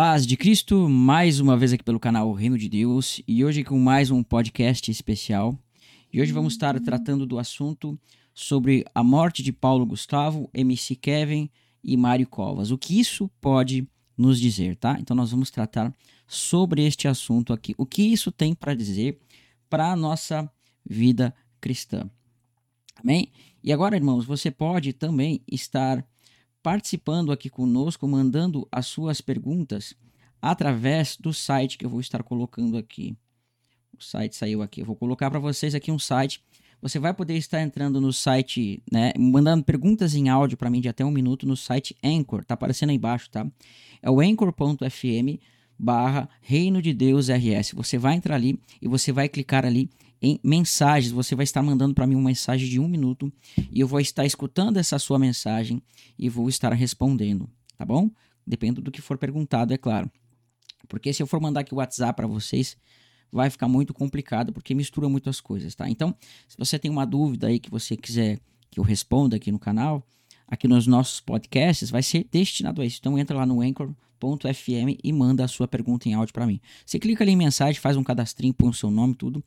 Paz de Cristo, mais uma vez aqui pelo canal Reino de Deus e hoje com mais um podcast especial. E hoje vamos estar tratando do assunto sobre a morte de Paulo Gustavo, MC Kevin e Mário Covas. O que isso pode nos dizer, tá? Então nós vamos tratar sobre este assunto aqui. O que isso tem para dizer para a nossa vida cristã. Amém? E agora, irmãos, você pode também estar participando aqui conosco, mandando as suas perguntas através do site que eu vou estar colocando aqui. O site saiu aqui. Eu vou colocar para vocês aqui um site. Você vai poder estar entrando no site, né, mandando perguntas em áudio para mim de até um minuto no site Anchor. Tá aparecendo aí embaixo, tá? É o anchor.fm barra Reino de Deus RS. Você vai entrar ali e você vai clicar ali em mensagens. Você vai estar mandando para mim uma mensagem de um minuto e eu vou estar escutando essa sua mensagem e vou estar respondendo, tá bom? Depende do que for perguntado, é claro. Porque se eu for mandar aqui o WhatsApp para vocês, vai ficar muito complicado porque mistura muitas coisas, tá? Então, se você tem uma dúvida aí que você quiser que eu responda aqui no canal, aqui nos nossos podcasts, vai ser destinado a isso. Então, entra lá no Anchor anchor.fm e manda a sua pergunta em áudio para mim. Você clica ali em mensagem, faz um cadastrinho, põe o seu nome, tudo,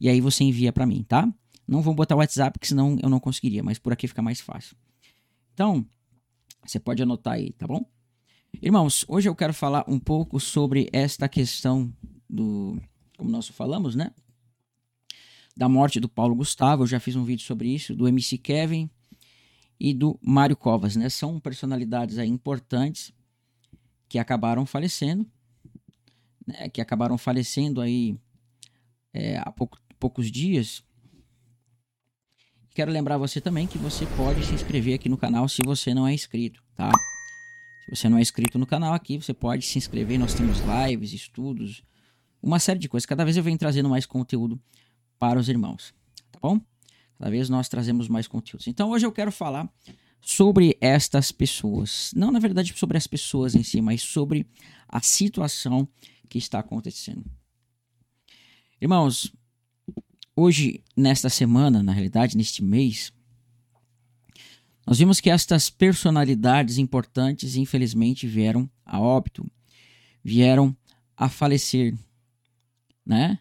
e aí você envia para mim, tá? Não vou botar o WhatsApp, porque senão eu não conseguiria, mas por aqui fica mais fácil. Então, você pode anotar aí, tá bom? Irmãos, hoje eu quero falar um pouco sobre esta questão do, como nós falamos, né? Da morte do Paulo Gustavo, eu já fiz um vídeo sobre isso, do MC Kevin e do Mário Covas, né? São personalidades aí importantes que acabaram falecendo, né, que acabaram falecendo aí é, há pouco, poucos dias. Quero lembrar você também que você pode se inscrever aqui no canal se você não é inscrito, tá? Se você não é inscrito no canal aqui, você pode se inscrever. Nós temos lives, estudos, uma série de coisas. Cada vez eu venho trazendo mais conteúdo para os irmãos, tá bom? Cada vez nós trazemos mais conteúdos. Então hoje eu quero falar sobre estas pessoas. Não, na verdade, sobre as pessoas em si, mas sobre a situação que está acontecendo. Irmãos, hoje, nesta semana, na realidade, neste mês, nós vimos que estas personalidades importantes, infelizmente, vieram a óbito, vieram a falecer, né?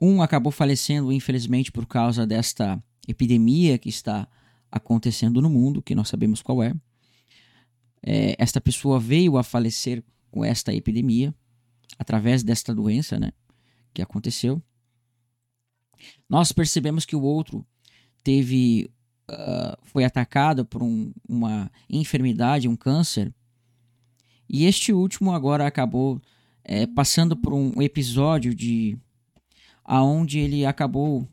Um acabou falecendo, infelizmente, por causa desta epidemia que está acontecendo no mundo, que nós sabemos qual é. é. Esta pessoa veio a falecer com esta epidemia, através desta doença, né, que aconteceu. Nós percebemos que o outro teve, uh, foi atacado por um, uma enfermidade, um câncer, e este último agora acabou é, passando por um episódio de aonde ele acabou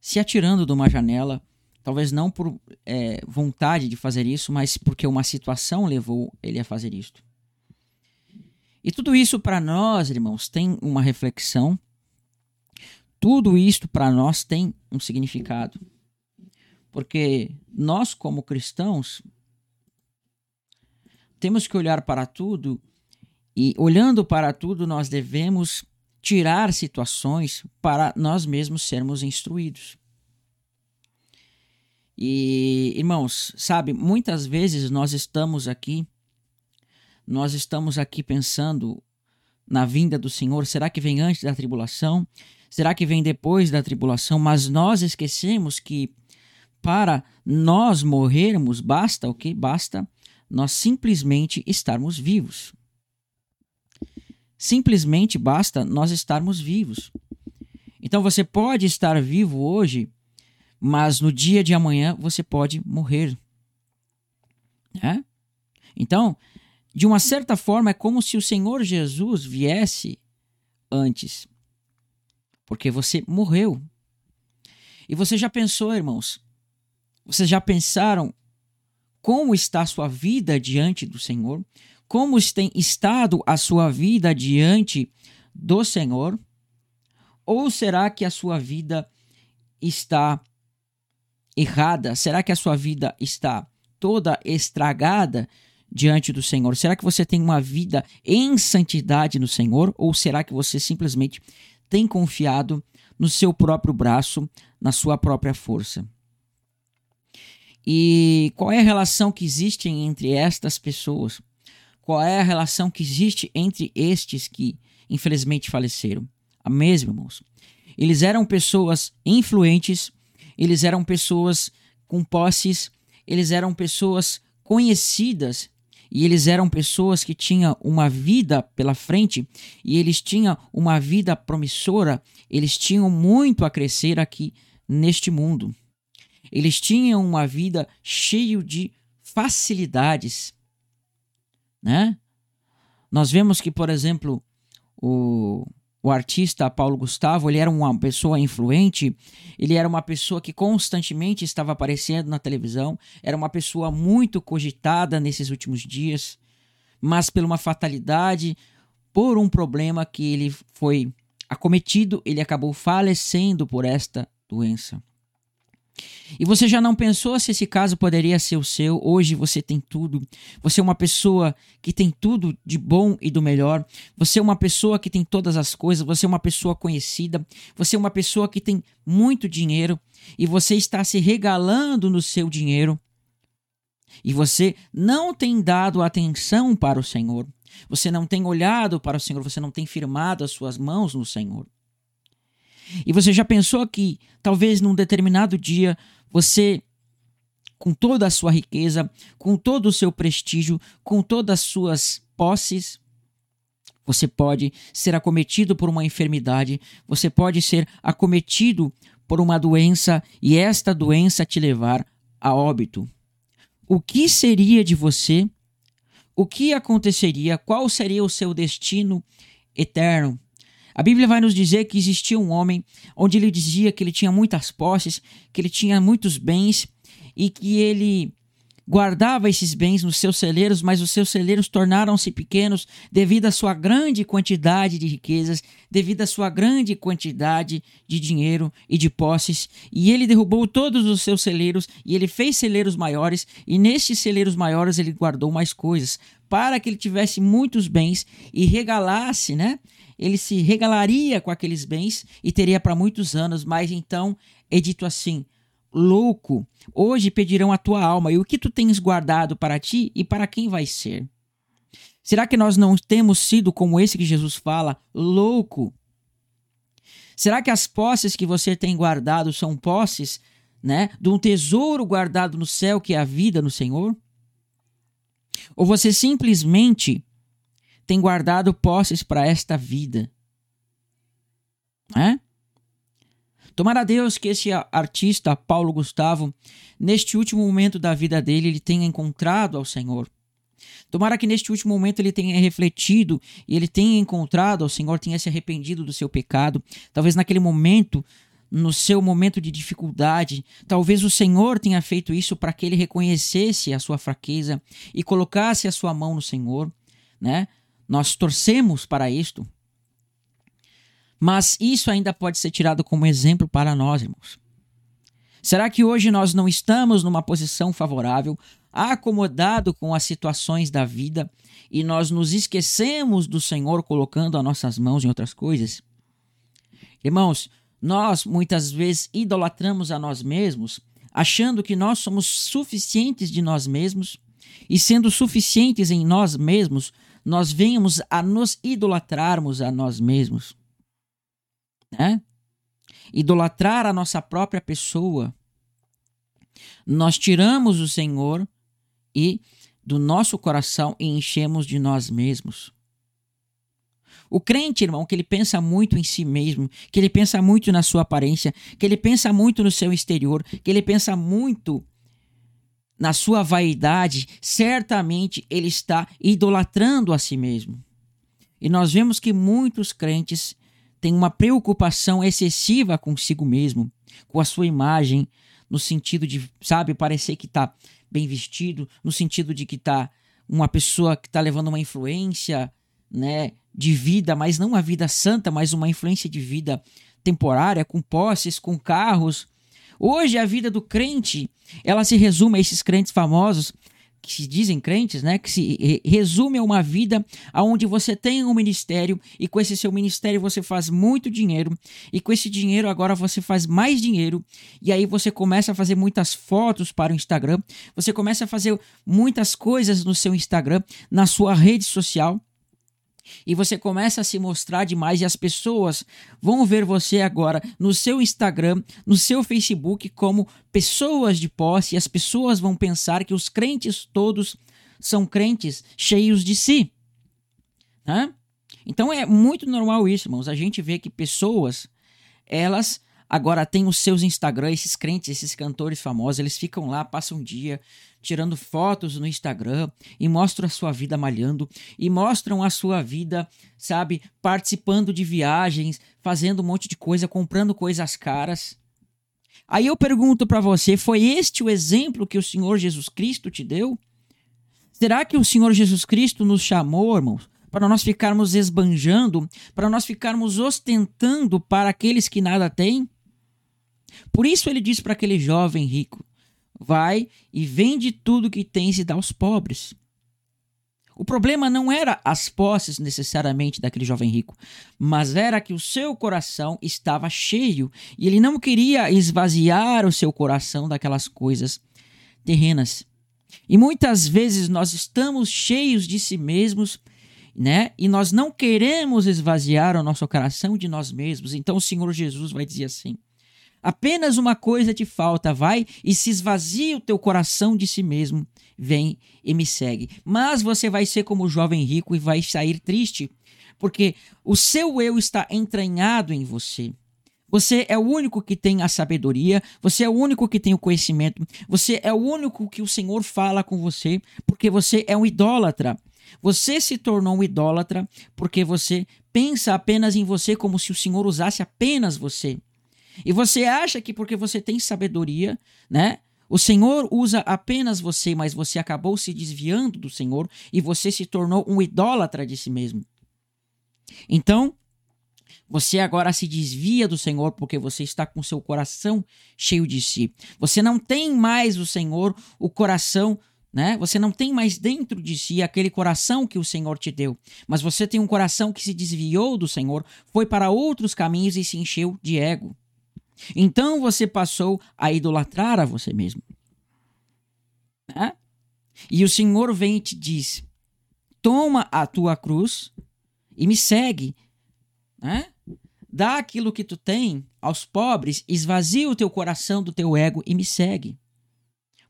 se atirando de uma janela Talvez não por é, vontade de fazer isso, mas porque uma situação levou ele a fazer isto. E tudo isso para nós, irmãos, tem uma reflexão. Tudo isto para nós tem um significado. Porque nós, como cristãos, temos que olhar para tudo e, olhando para tudo, nós devemos tirar situações para nós mesmos sermos instruídos. E, irmãos, sabe, muitas vezes nós estamos aqui, nós estamos aqui pensando na vinda do Senhor. Será que vem antes da tribulação? Será que vem depois da tribulação? Mas nós esquecemos que para nós morrermos, basta o que? Basta nós simplesmente estarmos vivos. Simplesmente basta nós estarmos vivos. Então você pode estar vivo hoje mas no dia de amanhã você pode morrer. Né? Então, de uma certa forma, é como se o Senhor Jesus viesse antes, porque você morreu. E você já pensou, irmãos? Vocês já pensaram como está a sua vida diante do Senhor? Como tem estado a sua vida diante do Senhor? Ou será que a sua vida está errada? Será que a sua vida está toda estragada diante do Senhor? Será que você tem uma vida em santidade no Senhor? Ou será que você simplesmente tem confiado no seu próprio braço, na sua própria força? E qual é a relação que existe entre estas pessoas? Qual é a relação que existe entre estes que infelizmente faleceram? A mesma, irmãos. Eles eram pessoas influentes, eles eram pessoas com posses, eles eram pessoas conhecidas e eles eram pessoas que tinham uma vida pela frente e eles tinham uma vida promissora, eles tinham muito a crescer aqui neste mundo. Eles tinham uma vida cheia de facilidades, né? Nós vemos que, por exemplo, o, o artista Paulo Gustavo, ele era uma pessoa influente, ele era uma pessoa que constantemente estava aparecendo na televisão, era uma pessoa muito cogitada nesses últimos dias, mas por uma fatalidade, por um problema que ele foi acometido, ele acabou falecendo por esta doença. E você já não pensou se esse caso poderia ser o seu? Hoje você tem tudo. Você é uma pessoa que tem tudo de bom e do melhor. Você é uma pessoa que tem todas as coisas. Você é uma pessoa conhecida. Você é uma pessoa que tem muito dinheiro. E você está se regalando no seu dinheiro. E você não tem dado atenção para o Senhor. Você não tem olhado para o Senhor. Você não tem firmado as suas mãos no Senhor. E você já pensou que talvez num determinado dia você, com toda a sua riqueza, com todo o seu prestígio, com todas as suas posses, você pode ser acometido por uma enfermidade, você pode ser acometido por uma doença e esta doença te levar a óbito. O que seria de você? O que aconteceria? Qual seria o seu destino eterno? A Bíblia vai nos dizer que existia um homem onde ele dizia que ele tinha muitas posses, que ele tinha muitos bens e que ele guardava esses bens nos seus celeiros, mas os seus celeiros tornaram-se pequenos devido à sua grande quantidade de riquezas, devido à sua grande quantidade de dinheiro e de posses. E ele derrubou todos os seus celeiros e ele fez celeiros maiores, e nestes celeiros maiores ele guardou mais coisas, para que ele tivesse muitos bens e regalasse, né? ele se regalaria com aqueles bens e teria para muitos anos, mas então é dito assim: louco, hoje pedirão a tua alma, e o que tu tens guardado para ti e para quem vai ser? Será que nós não temos sido como esse que Jesus fala, louco? Será que as posses que você tem guardado são posses, né, de um tesouro guardado no céu que é a vida no Senhor? Ou você simplesmente tem guardado posses para esta vida. É? Tomara a Deus que esse artista, Paulo Gustavo, neste último momento da vida dele, ele tenha encontrado ao Senhor. Tomara que neste último momento ele tenha refletido e ele tenha encontrado ao Senhor, tenha se arrependido do seu pecado. Talvez naquele momento, no seu momento de dificuldade, talvez o Senhor tenha feito isso para que ele reconhecesse a sua fraqueza e colocasse a sua mão no Senhor, né? Nós torcemos para isto. Mas isso ainda pode ser tirado como exemplo para nós, irmãos. Será que hoje nós não estamos numa posição favorável, acomodado com as situações da vida e nós nos esquecemos do Senhor colocando as nossas mãos em outras coisas? Irmãos, nós muitas vezes idolatramos a nós mesmos, achando que nós somos suficientes de nós mesmos, e sendo suficientes em nós mesmos, nós venhamos a nos idolatrarmos a nós mesmos, né? Idolatrar a nossa própria pessoa. Nós tiramos o Senhor e do nosso coração e enchemos de nós mesmos. O crente, irmão, que ele pensa muito em si mesmo, que ele pensa muito na sua aparência, que ele pensa muito no seu exterior, que ele pensa muito na sua vaidade, certamente ele está idolatrando a si mesmo. E nós vemos que muitos crentes têm uma preocupação excessiva consigo mesmo, com a sua imagem, no sentido de, sabe, parecer que está bem vestido, no sentido de que está uma pessoa que está levando uma influência, né, de vida, mas não uma vida santa, mas uma influência de vida temporária, com posses, com carros, Hoje a vida do crente, ela se resume a esses crentes famosos que se dizem crentes, né, que se resume a uma vida onde você tem um ministério e com esse seu ministério você faz muito dinheiro e com esse dinheiro agora você faz mais dinheiro e aí você começa a fazer muitas fotos para o Instagram, você começa a fazer muitas coisas no seu Instagram, na sua rede social e você começa a se mostrar demais e as pessoas vão ver você agora no seu Instagram, no seu Facebook como pessoas de posse e as pessoas vão pensar que os crentes todos são crentes cheios de si. Né? Então é muito normal isso, irmãos. A gente vê que pessoas, elas agora têm os seus Instagram, esses crentes, esses cantores famosos, eles ficam lá, passam um dia tirando fotos no Instagram e mostram a sua vida malhando e mostram a sua vida, sabe, participando de viagens, fazendo um monte de coisa, comprando coisas caras. Aí eu pergunto para você, foi este o exemplo que o Senhor Jesus Cristo te deu? Será que o Senhor Jesus Cristo nos chamou, irmãos, para nós ficarmos esbanjando, para nós ficarmos ostentando para aqueles que nada têm? Por isso ele disse para aquele jovem rico: Vai e vende tudo que tens e dá aos pobres. O problema não era as posses necessariamente daquele jovem rico, mas era que o seu coração estava cheio e ele não queria esvaziar o seu coração daquelas coisas terrenas. E muitas vezes nós estamos cheios de si mesmos, né? E nós não queremos esvaziar o nosso coração de nós mesmos. Então o Senhor Jesus vai dizer assim: Apenas uma coisa te falta, vai e se esvazia o teu coração de si mesmo, vem e me segue. Mas você vai ser como o jovem rico e vai sair triste, porque o seu eu está entranhado em você. Você é o único que tem a sabedoria, você é o único que tem o conhecimento, você é o único que o Senhor fala com você, porque você é um idólatra. Você se tornou um idólatra porque você pensa apenas em você como se o Senhor usasse apenas você. E você acha que porque você tem sabedoria, né? O Senhor usa apenas você, mas você acabou se desviando do Senhor e você se tornou um idólatra de si mesmo. Então, você agora se desvia do Senhor porque você está com seu coração cheio de si. Você não tem mais o Senhor, o coração, né? Você não tem mais dentro de si aquele coração que o Senhor te deu, mas você tem um coração que se desviou do Senhor, foi para outros caminhos e se encheu de ego. Então você passou a idolatrar a você mesmo. Né? E o Senhor vem e te diz: toma a tua cruz e me segue. Né? Dá aquilo que tu tem aos pobres, esvazia o teu coração do teu ego e me segue.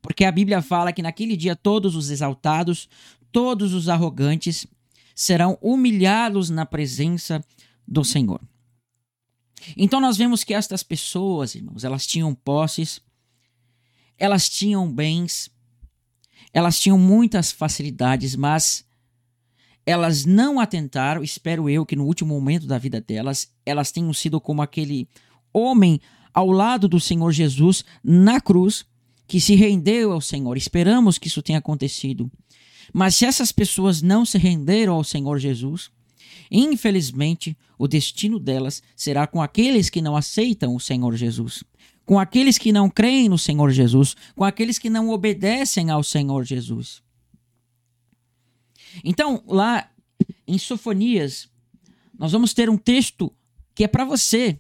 Porque a Bíblia fala que naquele dia todos os exaltados, todos os arrogantes serão humilhados na presença do Senhor. Então nós vemos que estas pessoas, irmãos, elas tinham posses, elas tinham bens, elas tinham muitas facilidades, mas elas não atentaram, espero eu que no último momento da vida delas, elas tenham sido como aquele homem ao lado do Senhor Jesus na cruz, que se rendeu ao Senhor. Esperamos que isso tenha acontecido. Mas se essas pessoas não se renderam ao Senhor Jesus, Infelizmente, o destino delas será com aqueles que não aceitam o Senhor Jesus, com aqueles que não creem no Senhor Jesus, com aqueles que não obedecem ao Senhor Jesus. Então, lá em Sofonias, nós vamos ter um texto que é para você.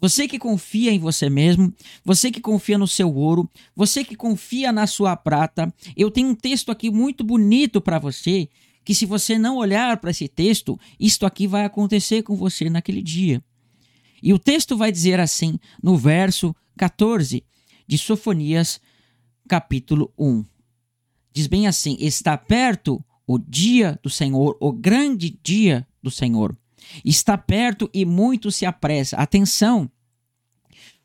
Você que confia em você mesmo, você que confia no seu ouro, você que confia na sua prata. Eu tenho um texto aqui muito bonito para você que se você não olhar para esse texto, isto aqui vai acontecer com você naquele dia. E o texto vai dizer assim, no verso 14 de Sofonias, capítulo 1. Diz bem assim: Está perto o dia do Senhor, o grande dia do Senhor. Está perto e muito se apressa. Atenção!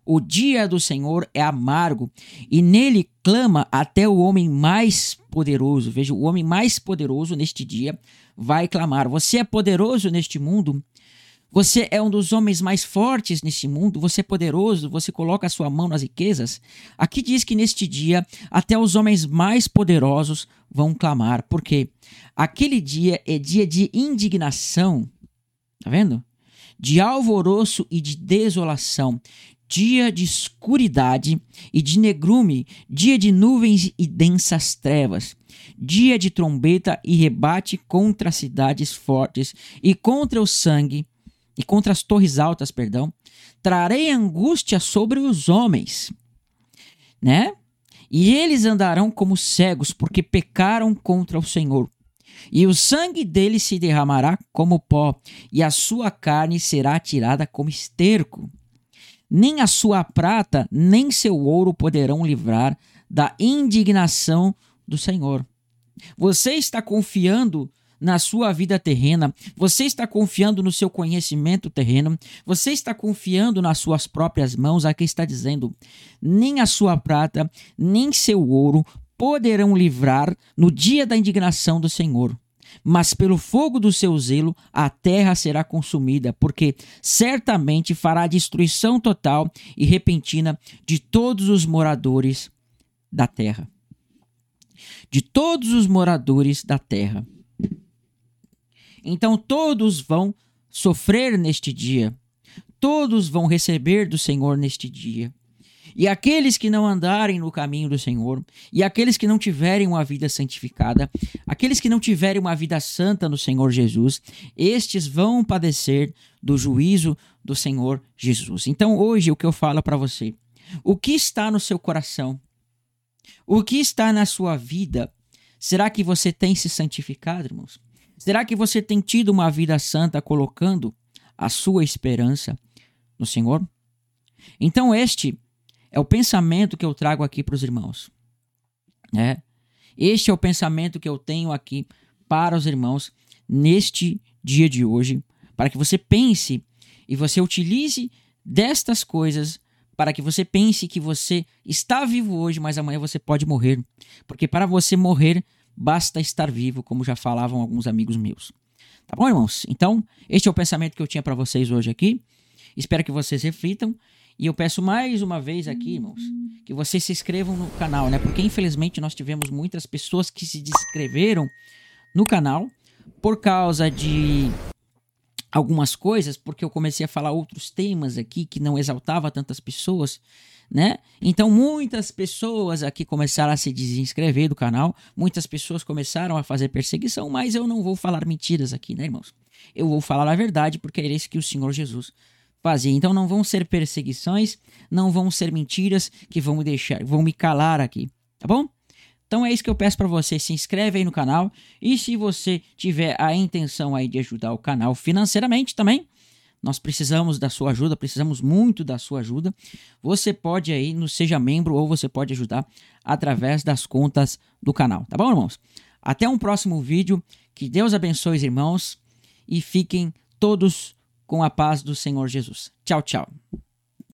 O dia do Senhor é amargo e nele clama até o homem mais poderoso. Veja, o homem mais poderoso neste dia vai clamar. Você é poderoso neste mundo? Você é um dos homens mais fortes neste mundo? Você é poderoso? Você coloca a sua mão nas riquezas? Aqui diz que neste dia até os homens mais poderosos vão clamar. Por quê? Aquele dia é dia de indignação. Tá vendo? De alvoroço e de desolação dia de escuridade e de negrume, dia de nuvens e densas trevas, dia de trombeta e rebate contra as cidades fortes e contra o sangue e contra as torres altas, perdão. Trarei angústia sobre os homens, né? E eles andarão como cegos, porque pecaram contra o Senhor. E o sangue deles se derramará como pó, e a sua carne será tirada como esterco nem a sua prata, nem seu ouro poderão livrar da indignação do Senhor. Você está confiando na sua vida terrena, você está confiando no seu conhecimento terreno, você está confiando nas suas próprias mãos. Aqui está dizendo: nem a sua prata, nem seu ouro poderão livrar no dia da indignação do Senhor mas pelo fogo do seu zelo a terra será consumida, porque certamente fará destruição total e repentina de todos os moradores da terra. De todos os moradores da terra. Então todos vão sofrer neste dia, todos vão receber do Senhor neste dia. E aqueles que não andarem no caminho do Senhor, e aqueles que não tiverem uma vida santificada, aqueles que não tiverem uma vida santa no Senhor Jesus, estes vão padecer do juízo do Senhor Jesus. Então, hoje, o que eu falo para você, o que está no seu coração? O que está na sua vida? Será que você tem se santificado, irmãos? Será que você tem tido uma vida santa colocando a sua esperança no Senhor? Então, este é o pensamento que eu trago aqui para os irmãos. Né? Este é o pensamento que eu tenho aqui para os irmãos neste dia de hoje, para que você pense e você utilize destas coisas para que você pense que você está vivo hoje, mas amanhã você pode morrer. Porque para você morrer, basta estar vivo, como já falavam alguns amigos meus. Tá bom, irmãos? Então, este é o pensamento que eu tinha para vocês hoje aqui. Espero que vocês reflitam e eu peço mais uma vez aqui, irmãos, que vocês se inscrevam no canal, né? Porque infelizmente nós tivemos muitas pessoas que se inscreveram no canal por causa de algumas coisas, porque eu comecei a falar outros temas aqui que não exaltava tantas pessoas, né? Então muitas pessoas aqui começaram a se desinscrever do canal, muitas pessoas começaram a fazer perseguição, mas eu não vou falar mentiras aqui, né, irmãos? Eu vou falar a verdade, porque é isso que o Senhor Jesus fazia. Então não vão ser perseguições, não vão ser mentiras que vão me deixar, vão me calar aqui, tá bom? Então é isso que eu peço para você, se inscreve aí no canal e se você tiver a intenção aí de ajudar o canal financeiramente também, nós precisamos da sua ajuda, precisamos muito da sua ajuda. Você pode aí, no seja membro ou você pode ajudar através das contas do canal, tá bom, irmãos? Até um próximo vídeo. Que Deus abençoe os irmãos e fiquem todos com a paz do Senhor Jesus. Tchau, tchau.